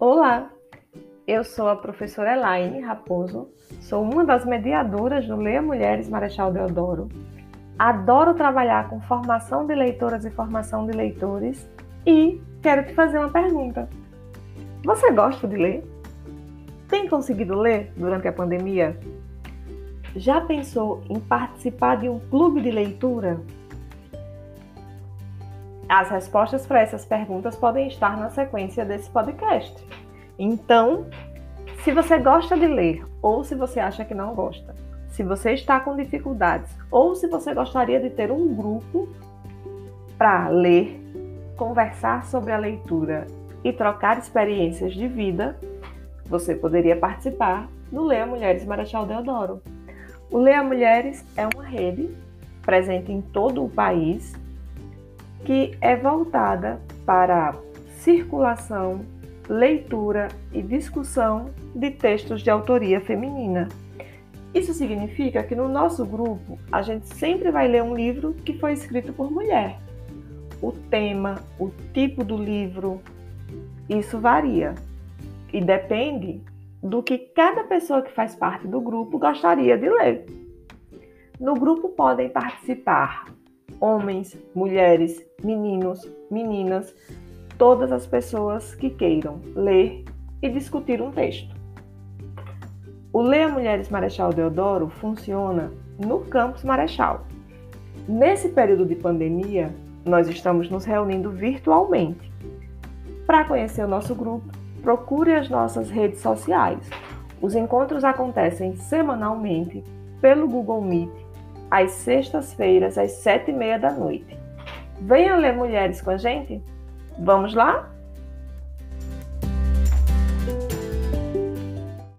Olá, eu sou a professora Elaine Raposo, sou uma das mediadoras do Leia Mulheres Marechal Deodoro. Adoro trabalhar com formação de leitoras e formação de leitores e quero te fazer uma pergunta. Você gosta de ler? Tem conseguido ler durante a pandemia? Já pensou em participar de um clube de leitura? As respostas para essas perguntas podem estar na sequência desse podcast. Então, se você gosta de ler ou se você acha que não gosta, se você está com dificuldades ou se você gostaria de ter um grupo para ler, conversar sobre a leitura e trocar experiências de vida, você poderia participar do Leia Mulheres Marechal Deodoro. O Leia Mulheres é uma rede presente em todo o país que é voltada para circulação, leitura e discussão de textos de autoria feminina. Isso significa que no nosso grupo a gente sempre vai ler um livro que foi escrito por mulher. O tema, o tipo do livro, isso varia e depende do que cada pessoa que faz parte do grupo gostaria de ler. No grupo podem participar homens, mulheres, meninos, meninas, todas as pessoas que queiram ler e discutir um texto. O Leia Mulheres Marechal Deodoro funciona no Campus Marechal. Nesse período de pandemia, nós estamos nos reunindo virtualmente. Para conhecer o nosso grupo, procure as nossas redes sociais. Os encontros acontecem semanalmente pelo Google Meet às sextas-feiras, às sete e meia da noite. Venha ler Mulheres com a gente? Vamos lá?